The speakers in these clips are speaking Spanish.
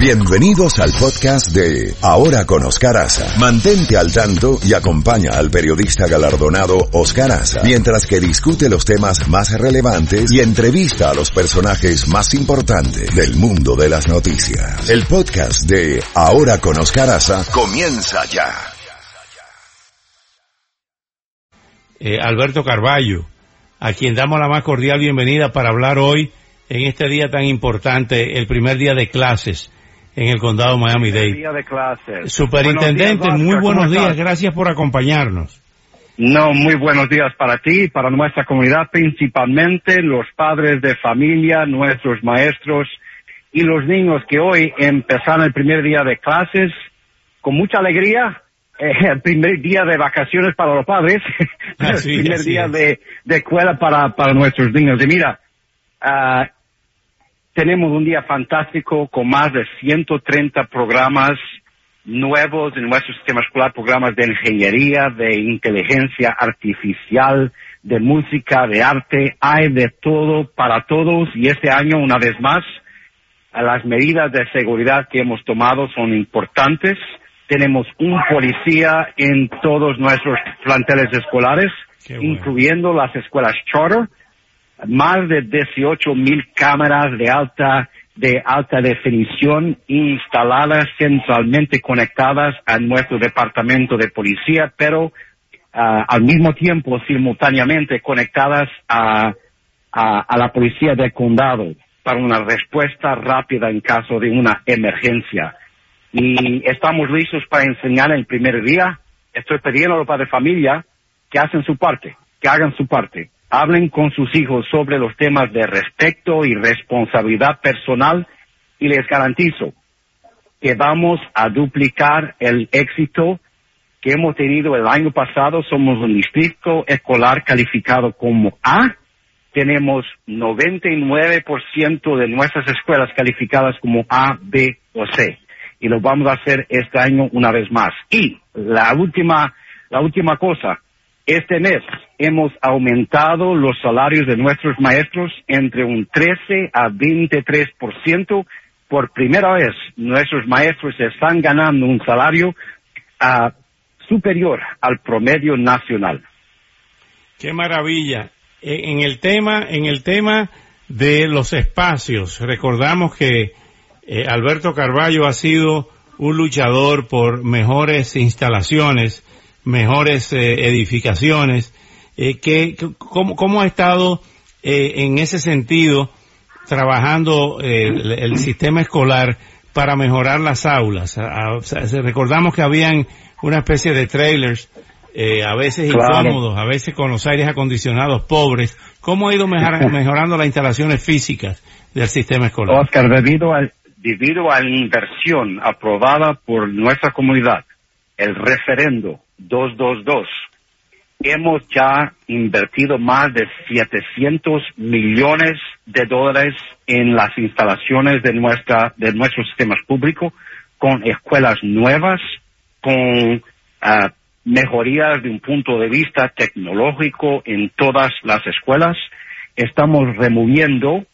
Bienvenidos al podcast de Ahora con Oscar Aza. Mantente al tanto y acompaña al periodista galardonado Oscar Aza mientras que discute los temas más relevantes y entrevista a los personajes más importantes del mundo de las noticias. El podcast de Ahora con Oscar Aza comienza ya. Eh, Alberto Carballo, a quien damos la más cordial bienvenida para hablar hoy en este día tan importante, el primer día de clases en el condado Miami-Dade. Superintendente, Buenos días, muy buenos ¿cómo días, gracias por acompañarnos. No, muy buenos días para ti, para nuestra comunidad, principalmente los padres de familia, nuestros maestros y los niños que hoy empezaron el primer día de clases con mucha alegría. eh, el primer día de vacaciones para los padres, Así, el primer día de, de escuela para, para nuestros niños. Y mira, ah, tenemos un día fantástico con más de 130 programas nuevos en nuestro sistema escolar, programas de ingeniería, de inteligencia artificial, de música, de arte, hay de todo para todos y este año, una vez más, las medidas de seguridad que hemos tomado son importantes. Tenemos un policía en todos nuestros planteles escolares, bueno. incluyendo las escuelas charter, más de 18 mil cámaras de alta de alta definición instaladas centralmente conectadas a nuestro departamento de policía, pero ah, al mismo tiempo simultáneamente conectadas a, a, la policía del condado para una respuesta rápida en caso de una emergencia. Y estamos listos para enseñar el primer día. Estoy pidiendo a los padres de familia que hacen su parte, que hagan su parte. Hablen con sus hijos sobre los temas de respeto y responsabilidad personal y les garantizo que vamos a duplicar el éxito que hemos tenido el año pasado. Somos un distrito escolar calificado como A. Tenemos 99% de nuestras escuelas calificadas como A, B o C. Y lo vamos a hacer este año una vez más. Y la última, la última cosa, este mes hemos aumentado los salarios de nuestros maestros entre un 13 a 23%. Por primera vez, nuestros maestros están ganando un salario ah, superior al promedio nacional. Qué maravilla. Eh, En el tema, en el tema de los espacios, recordamos que eh, Alberto Carballo ha sido un luchador por mejores instalaciones, mejores eh, edificaciones. Eh, que, que- cómo, cómo ha estado eh, en ese sentido trabajando eh, el, el sistema escolar para mejorar las aulas? A- a- recordamos que habían una especie de trailers a veces Claro. incómodos, a veces con los aires acondicionados pobres. ¿Cómo ha ido mejor- mejorando las instalaciones físicas del sistema escolar? Oscar, debido a, debido a la inversión aprobada por nuestra comunidad, el referendo 222, hemos ya invertido más de 700 millones de dólares en las instalaciones de nuestra de nuestros sistemas públicos con escuelas nuevas, con ah, mejorías de un punto de vista tecnológico en todas las escuelas. Estamos removiendo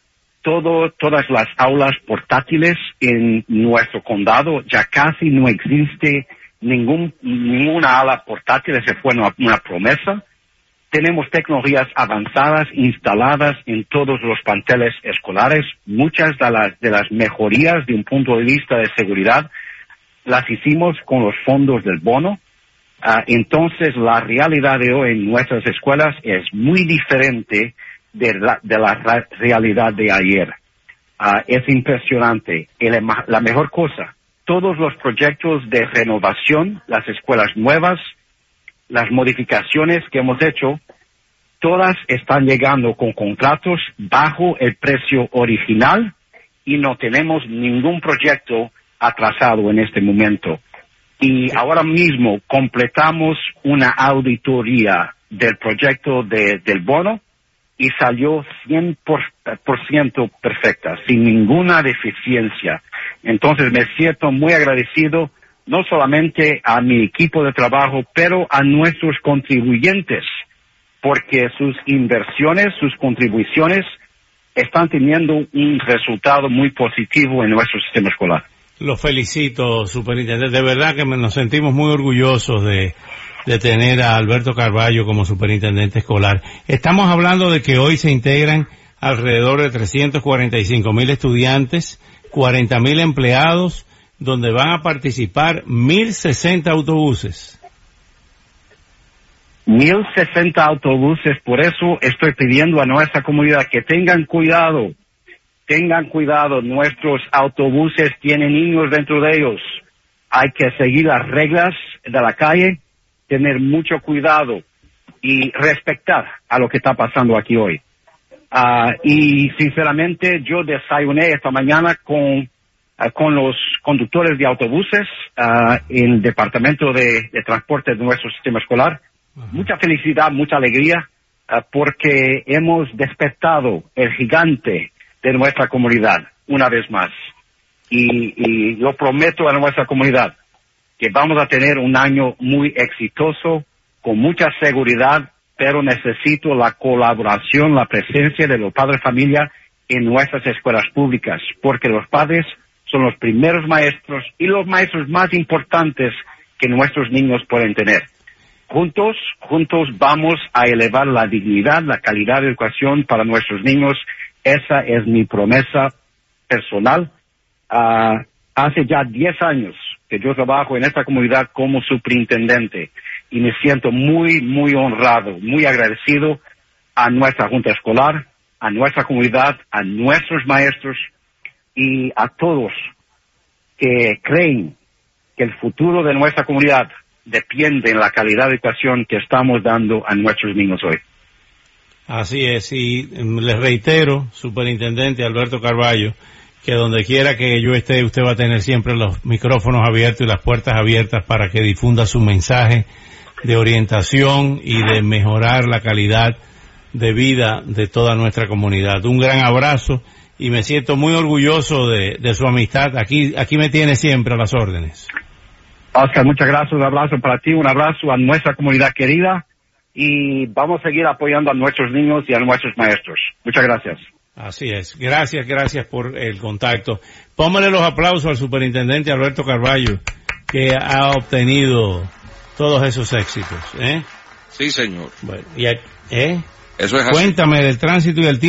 todo, todas las aulas portátiles en nuestro condado. Ya casi no existe ningún, ninguna aula portátil. Esa fue una, una promesa. Tenemos tecnologías avanzadas instaladas en todos los planteles escolares. Muchas de las, de las mejorías de un punto de vista de seguridad las hicimos con los fondos del bono. Ah, entonces, la realidad de hoy en nuestras escuelas es muy diferente de la, de la realidad de ayer. Ah, es impresionante. La mejor cosa, todos los proyectos de renovación, las escuelas nuevas, las modificaciones que hemos hecho, todas están llegando con contratos bajo el precio original y no tenemos ningún proyecto atrasado en este momento. Y ahora mismo completamos una auditoría del proyecto de- del bono y salió 100% por, por ciento perfecta, sin ninguna deficiencia. Entonces me siento muy agradecido no solamente a mi equipo de trabajo, pero a nuestros contribuyentes, porque sus inversiones, sus contribuciones están teniendo un resultado muy positivo en nuestro sistema escolar. Lo felicito, superintendente. De verdad que nos sentimos muy orgullosos de, de tener a Alberto Carballo como superintendente escolar. Estamos hablando de que hoy se integran alrededor de 345 mil estudiantes, 40 mil empleados, donde van a participar 1.060 autobuses. 1.060 autobuses, por eso estoy pidiendo a nuestra comunidad que tengan cuidado, tengan cuidado, nuestros autobuses tienen niños dentro de ellos, hay que seguir las reglas de la calle, tener mucho cuidado y respetar a lo que está pasando aquí hoy. Uh, y sinceramente yo desayuné esta mañana con, uh, con los conductores de autobuses uh, en el departamento de, de, transporte de nuestro sistema escolar. Mucha felicidad, mucha alegría, porque hemos despertado el gigante de nuestra comunidad una vez más. Y, y yo prometo a nuestra comunidad que vamos a tener un año muy exitoso, con mucha seguridad, pero necesito la colaboración, la presencia de los padres de familia en nuestras escuelas públicas, porque los padres son los primeros maestros y los maestros más importantes que nuestros niños pueden tener. Juntos, juntos vamos a elevar la dignidad, la calidad de educación para nuestros niños. Esa es mi promesa personal. Uh, hace ya 10 años que yo trabajo en esta comunidad como superintendente y me siento muy, muy honrado, muy agradecido a nuestra junta escolar, a nuestra comunidad, a nuestros maestros y a todos que creen que el futuro de nuestra comunidad depende en la calidad de educación que estamos dando a nuestros niños hoy. Así es, y les reitero, superintendente Alberto Carballo, que donde quiera que yo esté, usted va a tener siempre los micrófonos abiertos y las puertas abiertas para que difunda su mensaje de orientación y de mejorar la calidad de vida de toda nuestra comunidad. Un gran abrazo y me siento muy orgulloso de, de su amistad. Aquí, aquí me tiene siempre a las órdenes. Oscar, muchas gracias. Un abrazo para ti, un abrazo a nuestra comunidad querida y vamos a seguir apoyando a nuestros niños y a nuestros maestros. Muchas gracias. Así es. Gracias, gracias por el contacto. Póngale los aplausos al superintendente Alberto Carballo, que ha obtenido todos esos éxitos. ¿eh? Sí, señor. Bueno, y, ¿eh? Eso es así. Cuéntame del tránsito y del tiempo.